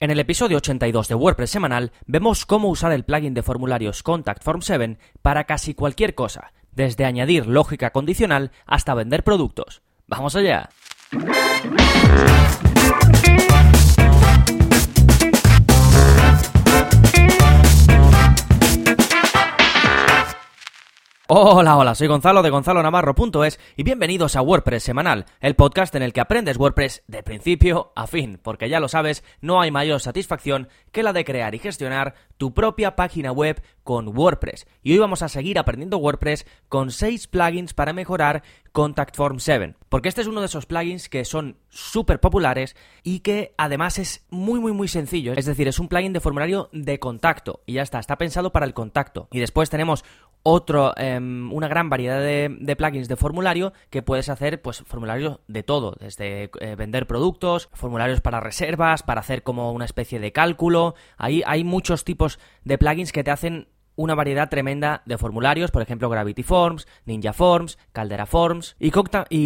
En el episodio 82 de WordPress semanal vemos cómo usar el plugin de formularios Contact Form 7 para casi cualquier cosa, desde añadir lógica condicional hasta vender productos. ¡Vamos allá! Hola, hola, soy Gonzalo de gonzalonavarro.es y bienvenidos a WordPress Semanal, el podcast en el que aprendes WordPress de principio a fin, porque ya lo sabes, no hay mayor satisfacción que la de crear y gestionar tu propia página web con WordPress. Y hoy vamos a seguir aprendiendo WordPress con 6 plugins para mejorar Contact Form 7, porque este es uno de esos plugins que son súper populares y que además es muy muy muy sencillo, es decir, es un plugin de formulario de contacto y ya está, está pensado para el contacto. Y después tenemos otro, em, una gran variedad de, plugins de formulario que puedes hacer, pues, formularios de todo, desde eh, vender productos, formularios para reservas, para hacer como una especie de cálculo. Ahí hay muchos tipos de plugins que te hacen una variedad tremenda de formularios, por ejemplo Gravity Forms, Ninja Forms, Caldera Forms y,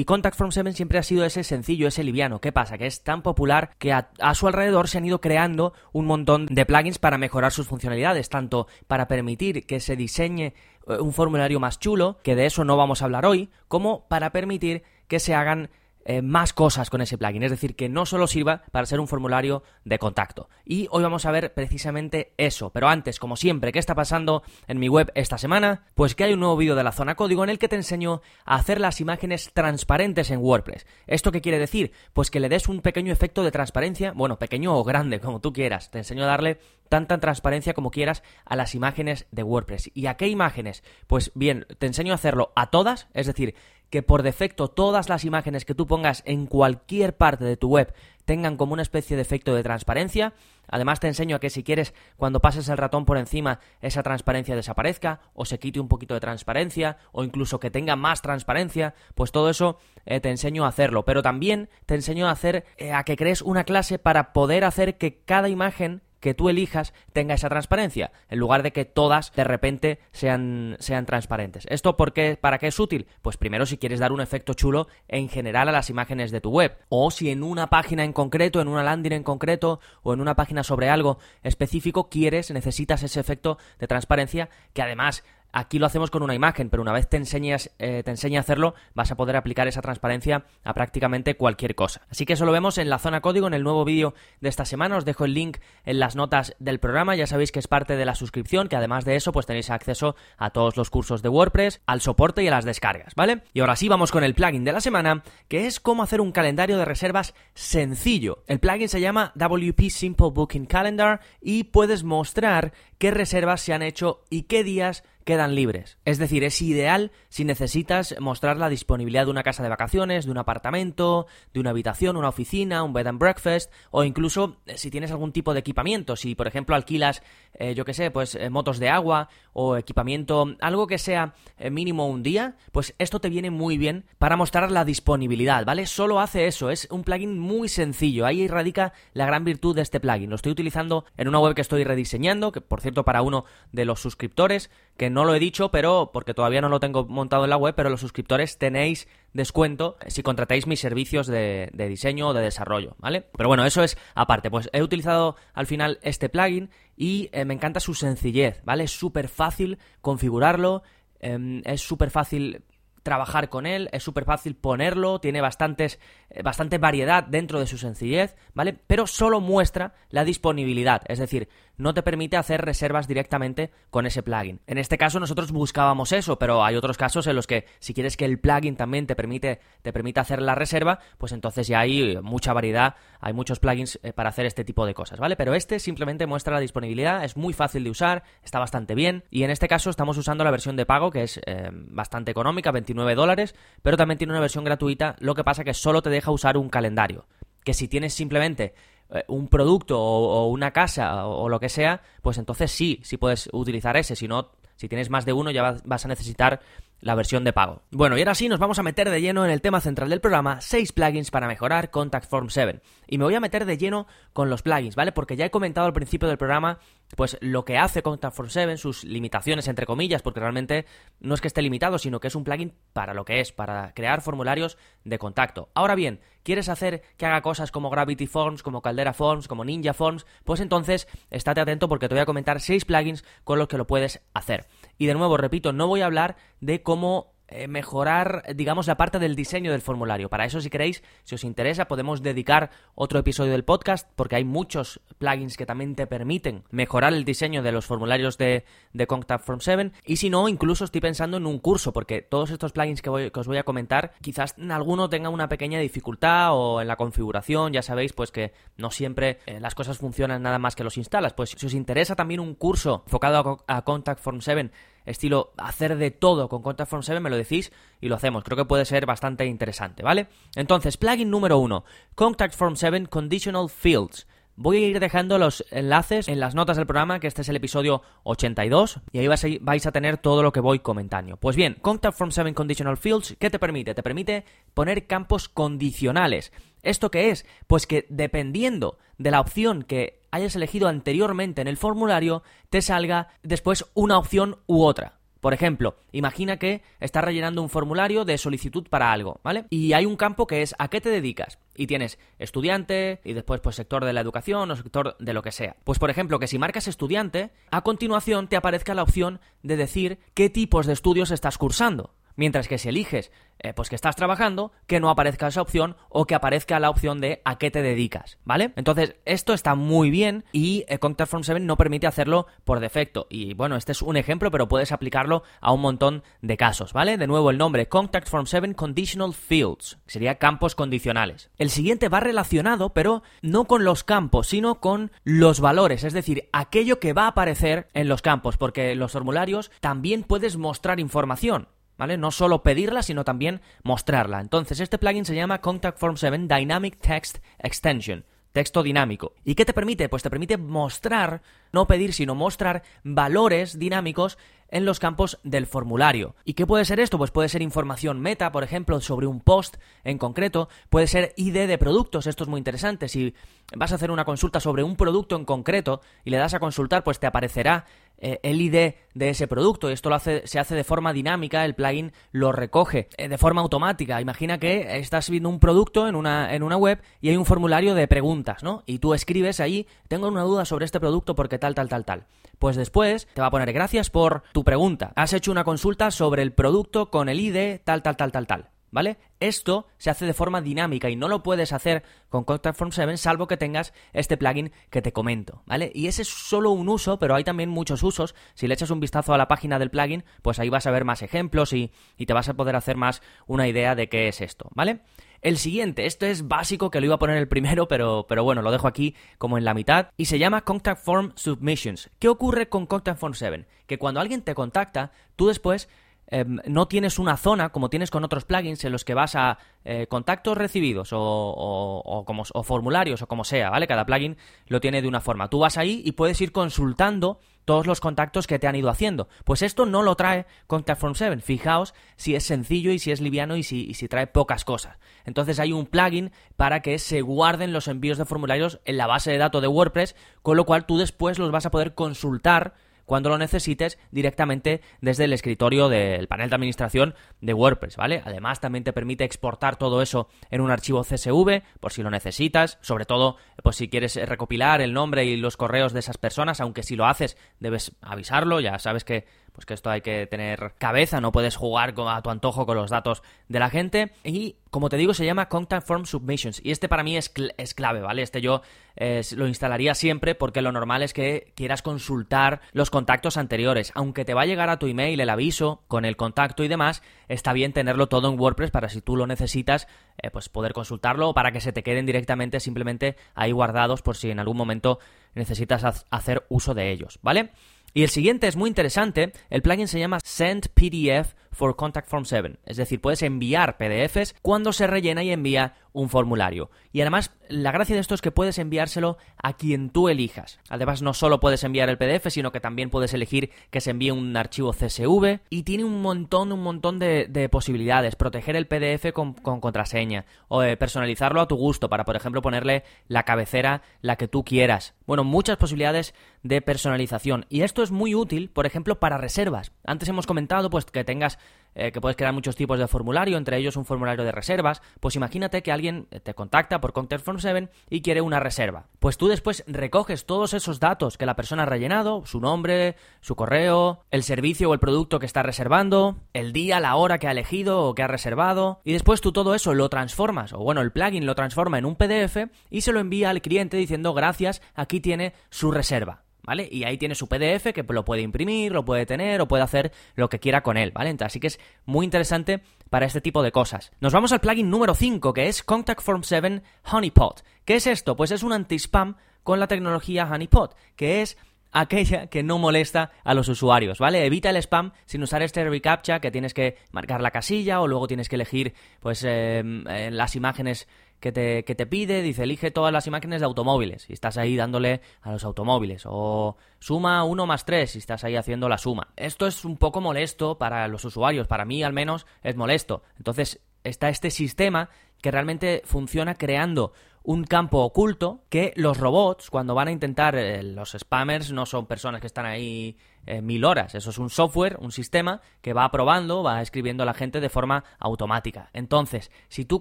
Contact Form 7 siempre ha sido ese sencillo, ese liviano. ¿Qué pasa? Que es tan popular que a, su alrededor se han ido creando un montón de plugins para mejorar sus funcionalidades, tanto para permitir que se diseñe eh, un formulario más chulo, que de eso no vamos a hablar hoy, como para permitir que se hagan eh, más cosas con ese plugin, es decir, que no solo sirva para ser un formulario de contacto. Y hoy vamos a ver precisamente eso, pero antes, como siempre, ¿qué está pasando en mi web esta semana? Pues que hay un nuevo vídeo de la zona código en el que te enseño a hacer las imágenes transparentes en WordPress. ¿Esto qué quiere decir? Pues que le des un pequeño efecto de transparencia, bueno, pequeño o grande, como tú quieras, te enseño a darle tanta transparencia como quieras a las imágenes de WordPress. ¿Y a qué imágenes? Pues bien, te enseño a hacerlo a todas, es decir, que por defecto todas las imágenes que tú pongas en cualquier parte de tu web tengan como una especie de efecto de transparencia. Además te enseño a que si quieres cuando pases el ratón por encima esa transparencia desaparezca o se quite un poquito de transparencia o incluso que tenga más transparencia, pues todo eso eh, te enseño a hacerlo. Pero también te enseño a hacer eh, a que crees una clase para poder hacer que cada imagen que tú elijas tenga esa transparencia, en lugar de que todas de repente sean, sean transparentes. ¿Esto por qué, para qué es útil? Pues primero si quieres dar un efecto chulo en general a las imágenes de tu web, o si en una página en concreto, en una landing en concreto, o en una página sobre algo específico quieres, necesitas ese efecto de transparencia que además Aquí lo hacemos con una imagen, pero una vez te enseñas, eh, te enseñe a hacerlo, vas a poder aplicar esa transparencia a prácticamente cualquier cosa. Así que eso lo vemos en la zona código, en el nuevo vídeo de esta semana. Os dejo el link en las notas del programa. Ya sabéis que es parte de la suscripción, que además de eso, pues tenéis acceso a todos los cursos de WordPress, al soporte y a las descargas, ¿vale? Y ahora sí, vamos con el plugin de la semana, que es cómo hacer un calendario de reservas sencillo. El plugin se llama WP Simple Booking Calendar y puedes mostrar qué reservas se han hecho y qué días quedan libres. Es decir, es ideal si necesitas mostrar la disponibilidad de una casa de vacaciones, de un apartamento, de una habitación, una oficina, un bed and breakfast, o incluso eh, si tienes algún tipo de equipamiento, si por ejemplo alquilas, eh, yo qué sé, pues eh, motos de agua o equipamiento, algo que sea mínimo un día, pues esto te viene muy bien para mostrar la disponibilidad, ¿vale? Solo hace eso, es un plugin muy sencillo, ahí radica la gran virtud de este plugin. Lo estoy utilizando en una web que estoy rediseñando, que por cierto para uno de los suscriptores, que no lo he dicho, pero porque todavía no lo tengo montado en la web, pero los suscriptores tenéis descuento si contratáis mis servicios de, diseño o de desarrollo, ¿vale? Pero bueno, eso es aparte. Pues he utilizado al final este plugin y eh, me encanta su sencillez, ¿vale? Es súper fácil configurarlo, em, es súper fácil trabajar con él, es súper fácil ponerlo, tiene bastantes, eh, bastante variedad dentro de su sencillez, ¿vale? Pero solo muestra la disponibilidad, es decir, no te permite hacer reservas directamente con ese plugin. En este caso nosotros buscábamos eso, pero hay otros casos en los que si quieres que el plugin también te permite, te permite hacer la reserva, pues entonces ya hay mucha variedad, hay muchos plugins eh, para hacer este tipo de cosas, ¿vale? Pero este simplemente muestra la disponibilidad, es muy fácil de usar, está bastante bien, y en este caso estamos usando la versión de pago, que es eh, bastante económica, 29 dólares, pero también tiene una versión gratuita, lo que pasa que solo te deja usar un calendario que si tienes simplemente eh, un producto o, una casa o, lo que sea, pues entonces sí, sí puedes utilizar ese. Si no, si tienes más de uno ya vas a necesitar la versión de pago. Bueno, y ahora sí nos vamos a meter de lleno en el tema central del programa, 6 plugins para mejorar Contact Form 7. Y me voy a meter de lleno con los plugins, ¿vale? Porque ya he comentado al principio del programa pues lo que hace Contact Form 7, sus limitaciones entre comillas, porque realmente no es que esté limitado, sino que es un plugin para lo que es, para crear formularios de contacto. Ahora bien, ¿quieres hacer que haga cosas como Gravity Forms, como Caldera Forms, como Ninja Forms? Pues entonces estate atento porque te voy a comentar 6 plugins con los que lo puedes hacer. Y de nuevo, repito, no voy a hablar de cómo eh, mejorar, digamos, la parte del diseño del formulario. Para eso, si queréis, si os interesa, podemos dedicar otro episodio del podcast, porque hay muchos plugins que también te permiten mejorar el diseño de los formularios de, de Contact Form 7. Y si no, incluso estoy pensando en un curso, porque todos estos plugins que, os voy a comentar, quizás en alguno tenga una pequeña dificultad o en la configuración, ya sabéis, pues que no siempre eh, las cosas funcionan nada más que los instalas. Pues si os interesa también un curso enfocado a Contact Form 7, estilo hacer de todo con Contact Form 7, me lo decís y lo hacemos. Creo que puede ser bastante interesante, ¿vale? Entonces, plugin número 1, Contact Form 7 Conditional Fields. Voy a ir dejando los enlaces en las notas del programa, que este es el episodio 82, y ahí vais a tener todo lo que voy comentando. Pues bien, Contact Form 7 Conditional Fields, ¿qué te permite? Te permite poner campos condicionales. ¿Esto qué es? Pues que dependiendo de la opción que hayas elegido anteriormente en el formulario, te salga después una opción u otra. Por ejemplo, imagina que estás rellenando un formulario de solicitud para algo, ¿vale? Y hay un campo que es ¿a qué te dedicas? Y tienes estudiante y después pues sector de la educación o sector de lo que sea. Pues por ejemplo, que si marcas estudiante, a continuación te aparezca la opción de decir qué tipos de estudios estás cursando. Mientras que si eliges eh, pues que estás trabajando, que no aparezca esa opción o que aparezca la opción de a qué te dedicas, ¿vale? Entonces, esto está muy bien y eh, Contact Form 7 no permite hacerlo por defecto. Y bueno, este es un ejemplo, pero puedes aplicarlo a un montón de casos, ¿vale? De nuevo el nombre, Contact Form 7 Conditional Fields, sería campos condicionales. El siguiente va relacionado, pero no con los campos, sino con los valores, es decir, aquello que va a aparecer en los campos, porque los formularios también puedes mostrar información. ¿Vale? No solo pedirla, sino también mostrarla. Entonces, este plugin se llama Contact Form 7 Dynamic Text Extension texto dinámico. ¿Y qué te permite? Pues te permite mostrar, no pedir, sino mostrar valores dinámicos en los campos del formulario. ¿Y qué puede ser esto? Pues puede ser información meta, por ejemplo, sobre un post en concreto, puede ser ID de productos, esto es muy interesante, si vas a hacer una consulta sobre un producto en concreto y le das a consultar, pues te aparecerá eh, el ID de ese producto. Y esto lo hace, se hace de forma dinámica, el plugin lo recoge eh, de forma automática. Imagina que estás viendo un producto en una, en una web y hay un formulario de preguntas, ¿no? Y tú escribes ahí, tengo una duda sobre este producto porque tal, tal, tal, tal. Pues después te va a poner gracias por tu pregunta. Has hecho una consulta sobre el producto con el ID tal, tal, tal, tal, tal. ¿Vale? Esto se hace de forma dinámica y no lo puedes hacer con Contact Form 7 salvo que tengas este plugin que te comento, ¿vale? Y ese es solo un uso, pero hay también muchos usos. Si le echas un vistazo a la página del plugin, pues ahí vas a ver más ejemplos y, y te vas a poder hacer más una idea de qué es esto, ¿vale? El siguiente, esto es básico que lo iba a poner el primero, pero, pero bueno, lo dejo aquí como en la mitad, y se llama Contact Form Submissions. ¿Qué ocurre con Contact Form 7? Que cuando alguien te contacta, tú después Em, no tienes una zona como tienes con otros plugins en los que vas a eh, contactos recibidos o, como, formularios o como sea, ¿vale? Cada plugin lo tiene de una forma. Tú vas ahí y puedes ir consultando todos los contactos que te han ido haciendo. Pues esto no lo trae Contact Form 7. Fijaos si es sencillo y si es liviano y si, y si trae pocas cosas. Entonces hay un plugin para que se guarden los envíos de formularios en la base de datos de WordPress, con lo cual tú después los vas a poder consultar cuando lo necesites directamente desde el escritorio del panel de administración de WordPress, ¿vale? Además también te permite exportar todo eso en un archivo CSV por si lo necesitas, sobre todo pues si quieres recopilar el nombre y los correos de esas personas, aunque si lo haces debes avisarlo, ya sabes que pues que esto hay que tener cabeza, no puedes jugar a tu antojo con los datos de la gente. Y como te digo, se llama Contact Form Submissions. Y este para mí es, es clave, ¿vale? Este yo lo instalaría siempre porque lo normal es que quieras consultar los contactos anteriores. Aunque te va a llegar a tu email el aviso con el contacto y demás, está bien tenerlo todo en WordPress para si tú lo necesitas, eh, pues poder consultarlo o para que se te queden directamente simplemente ahí guardados por si en algún momento necesitas hacer uso de ellos, ¿vale? Y el siguiente es muy interesante, el plugin se llama Send PDF for Contact Form 7. Es decir, puedes enviar PDFs cuando se rellena y envía un formulario. Y además, la gracia de esto es que puedes enviárselo a quien tú elijas. Además, no solo puedes enviar el PDF, sino que también puedes elegir que se envíe un archivo CSV y tiene un montón, un montón de, posibilidades. Proteger el PDF con, contraseña o eh, personalizarlo a tu gusto para, por ejemplo, ponerle la cabecera la que tú quieras. Bueno, muchas posibilidades de personalización. Y esto es muy útil, por ejemplo, para reservas. Antes hemos comentado pues que tengas eh, que puedes crear muchos tipos de formulario, entre ellos un formulario de reservas, pues imagínate que alguien te contacta por Contact Form 7 y quiere una reserva. Pues tú después recoges todos esos datos que la persona ha rellenado, su nombre, su correo, el servicio o el producto que está reservando, el día, la hora que ha elegido o que ha reservado, y después tú todo eso lo transformas, o bueno, el plugin lo transforma en un PDF y se lo envía al cliente diciendo gracias, aquí tiene su reserva. ¿Vale? Y ahí tiene su PDF que lo puede imprimir, lo puede tener o puede hacer lo que quiera con él, ¿vale? así que es muy interesante para este tipo de cosas. Nos vamos al plugin número 5, que es Contact Form 7 Honeypot. ¿Qué es esto? Pues es un anti-spam con la tecnología Honeypot, que es aquella que no molesta a los usuarios, ¿vale? Evita el spam sin usar este reCAPTCHA que tienes que marcar la casilla o luego tienes que elegir pues eh, las imágenes que te, que te pide, dice, elige todas las imágenes de automóviles y estás ahí dándole a los automóviles. O suma 1 más 3 y estás ahí haciendo la suma. Esto es un poco molesto para los usuarios, para mí al menos es molesto. Entonces está este sistema que realmente funciona creando un campo oculto que los robots, cuando van a intentar, eh, los spammers no son personas que están ahí eh, mil horas, eso es un software, un sistema que va probando, va escribiendo a la gente de forma automática. Entonces, si tú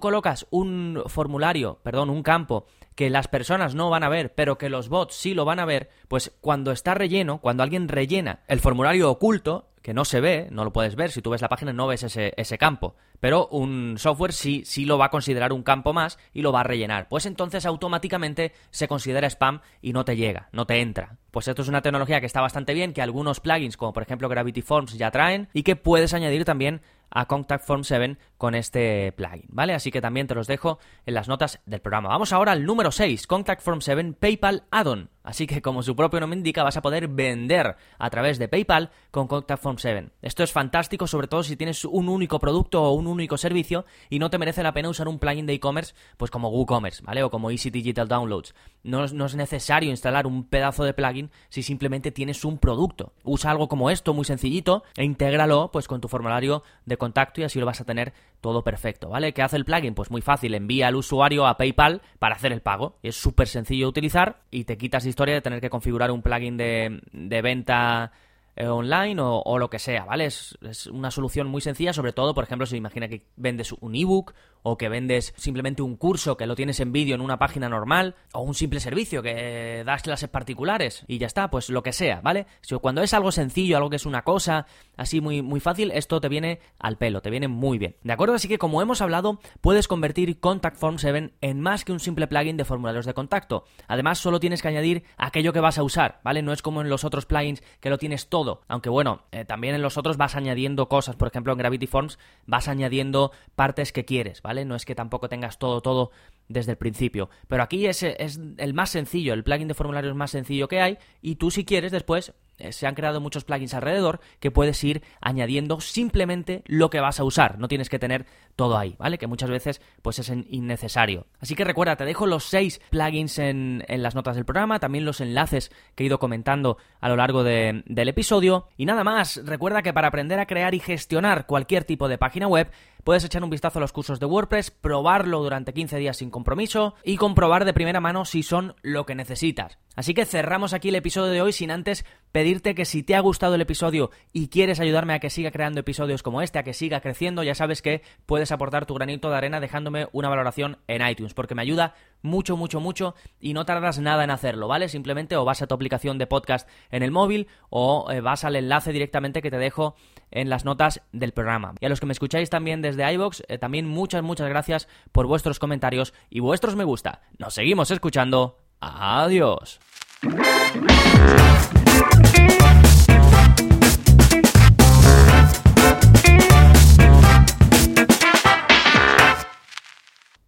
colocas un formulario, perdón, un campo que las personas no van a ver, pero que los bots sí lo van a ver, pues cuando está relleno, cuando alguien rellena el formulario oculto, que no se ve, no lo puedes ver, si tú ves la página no ves ese, ese campo, pero un software sí, sí lo va a considerar un campo más y lo va a rellenar. Pues entonces automáticamente se considera spam y no te llega, no te entra. Pues esto es una tecnología que está bastante bien, que algunos plugins como por ejemplo Gravity Forms ya traen y que puedes añadir también a Contact Form 7 con este plugin, ¿vale? Así que también te los dejo en las notas del programa. Vamos ahora al número 6, Contact Form 7 PayPal Add-on. Así que como su propio nombre indica, vas a poder vender a través de PayPal con Contact Form 7. Esto es fantástico, sobre todo si tienes un único producto o un único servicio y no te merece la pena usar un plugin de e-commerce pues como WooCommerce, ¿vale? O como Easy Digital Downloads. No, es necesario instalar un pedazo de plugin si simplemente tienes un producto. Usa algo como esto, muy sencillito, e intégralo pues con tu formulario de contacto y así lo vas a tener todo perfecto, ¿vale? ¿Qué hace el plugin? Pues muy fácil, envía al usuario a PayPal para hacer el pago. Es súper sencillo de utilizar y te quitas la historia de tener que configurar un plugin de, de venta eh, online o, lo que sea, ¿vale? Es, es, una solución muy sencilla, sobre todo, por ejemplo, si imagina que vendes un ebook o que vendes simplemente un curso que lo tienes en vídeo en una página normal, o un simple servicio que das clases particulares y ya está, pues lo que sea, ¿vale? Cuando es algo sencillo, algo que es una cosa así muy, muy fácil, esto te viene al pelo, te viene muy bien. ¿De acuerdo? Así que como hemos hablado, puedes convertir Contact Form 7 en más que un simple plugin de formularios de contacto. Además, solo tienes que añadir aquello que vas a usar, ¿vale? No es como en los otros plugins que lo tienes todo, aunque bueno, eh, también en los otros vas añadiendo cosas, por ejemplo en Gravity Forms vas añadiendo partes que quieres, ¿vale? No es que tampoco tengas todo, todo desde el principio. Pero aquí es, es el más sencillo, el plugin de formularios más sencillo que hay y tú si quieres después eh, se han creado muchos plugins alrededor que puedes ir añadiendo simplemente lo que vas a usar. No tienes que tener todo ahí, ¿vale? Que muchas veces pues es innecesario. Así que recuerda, te dejo los seis plugins en, las notas del programa, también los enlaces que he ido comentando a lo largo del episodio. Y nada más, recuerda que para aprender a crear y gestionar cualquier tipo de página web, Puedes echar un vistazo a los cursos de WordPress, probarlo durante 15 días sin compromiso y comprobar de primera mano si son lo que necesitas. Así que cerramos aquí el episodio de hoy sin antes pedirte que si te ha gustado el episodio y quieres ayudarme a que siga creando episodios como este, a que siga creciendo, ya sabes que puedes puedes aportar tu granito de arena dejándome una valoración en iTunes, porque me ayuda mucho, mucho, mucho y no tardas nada en hacerlo, ¿vale? Simplemente o vas a tu aplicación de podcast en el móvil o eh, vas al enlace directamente que te dejo en las notas del programa. Y a los que me escucháis también desde iBox, eh, también muchas, muchas gracias por vuestros comentarios y vuestros me gusta. Nos seguimos escuchando. Adiós.